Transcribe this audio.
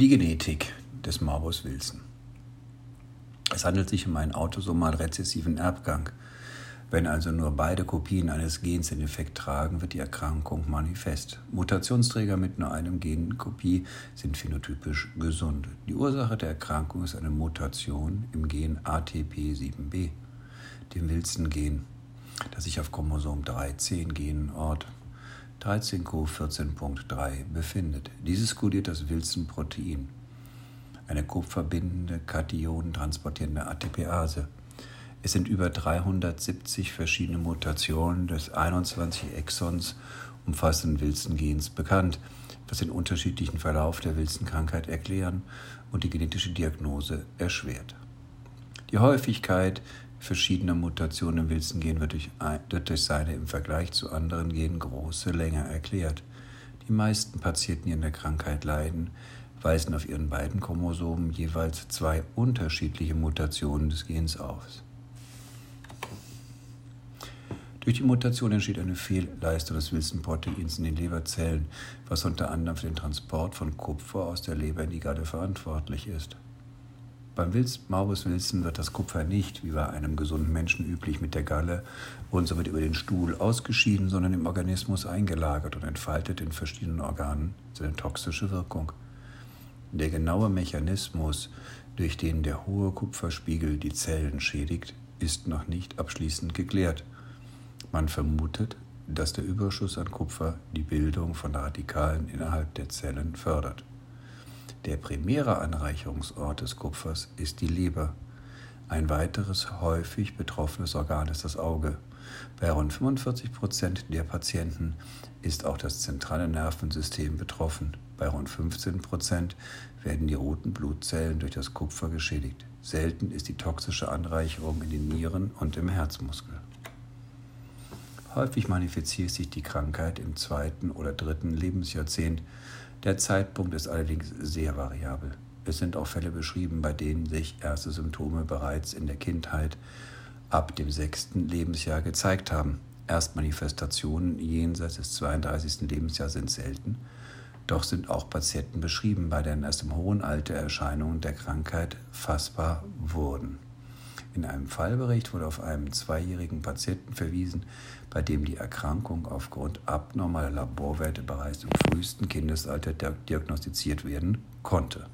Die Genetik des Morbus Wilson. Es handelt sich um einen autosomal rezessiven Erbgang. Wenn also nur beide Kopien eines Gens den Effekt tragen, wird die Erkrankung manifest. Mutationsträger mit nur einem Genkopie sind phänotypisch gesund. Die Ursache der Erkrankung ist eine Mutation im Gen ATP7b, dem Wilson-Gen, das sich auf Chromosom 13 Genort 13q14.3 befindet. Dieses kodiert das Wilson-Protein, eine kupferbindende, Kationen transportierende ATPase. Es sind über 370 verschiedene Mutationen des 21 Exons umfassenden Wilson-Gens bekannt, was den unterschiedlichen Verlauf der Wilson-Krankheit erklären und die genetische Diagnose erschwert. Die Häufigkeit verschiedener Mutationen im Wilson-Gen wird durch, wird durch seine im Vergleich zu anderen Genen große Länge erklärt. Die meisten Patienten, die an der Krankheit leiden, weisen auf ihren beiden Chromosomen jeweils zwei unterschiedliche Mutationen des Gens aus. Durch die Mutation entsteht eine Fehlleistung des Wilson-Proteins in den Leberzellen, was unter anderem für den Transport von Kupfer aus der Leber in die Galle verantwortlich ist. Beim Morbus Wilson wird das Kupfer nicht, wie bei einem gesunden Menschen üblich, mit der Galle und somit über den Stuhl ausgeschieden, sondern im Organismus eingelagert und entfaltet in verschiedenen Organen seine toxische Wirkung. Der genaue Mechanismus, durch den der hohe Kupferspiegel die Zellen schädigt, ist noch nicht abschließend geklärt. Man vermutet, dass der Überschuss an Kupfer die Bildung von Radikalen innerhalb der Zellen fördert. Der primäre Anreicherungsort des Kupfers ist die Leber. Ein weiteres häufig betroffenes Organ ist das Auge. Bei rund 45 Prozent der Patienten ist auch das zentrale Nervensystem betroffen. Bei rund 15 Prozent werden die roten Blutzellen durch das Kupfer geschädigt. Selten ist die toxische Anreicherung in den Nieren und im Herzmuskel. Häufig manifestiert sich die Krankheit im zweiten oder dritten Lebensjahrzehnt. Der Zeitpunkt ist allerdings sehr variabel. Es sind auch Fälle beschrieben, bei denen sich erste Symptome bereits in der Kindheit ab dem sechsten Lebensjahr gezeigt haben. Erstmanifestationen jenseits des 32. Lebensjahres sind selten, doch sind auch Patienten beschrieben, bei denen erst im hohen Alter Erscheinungen der Krankheit fassbar wurden. In einem Fallbericht wurde auf einen zweijährigen Patienten verwiesen, bei dem die Erkrankung aufgrund abnormaler Laborwerte bereits im frühesten Kindesalter diagnostiziert werden konnte.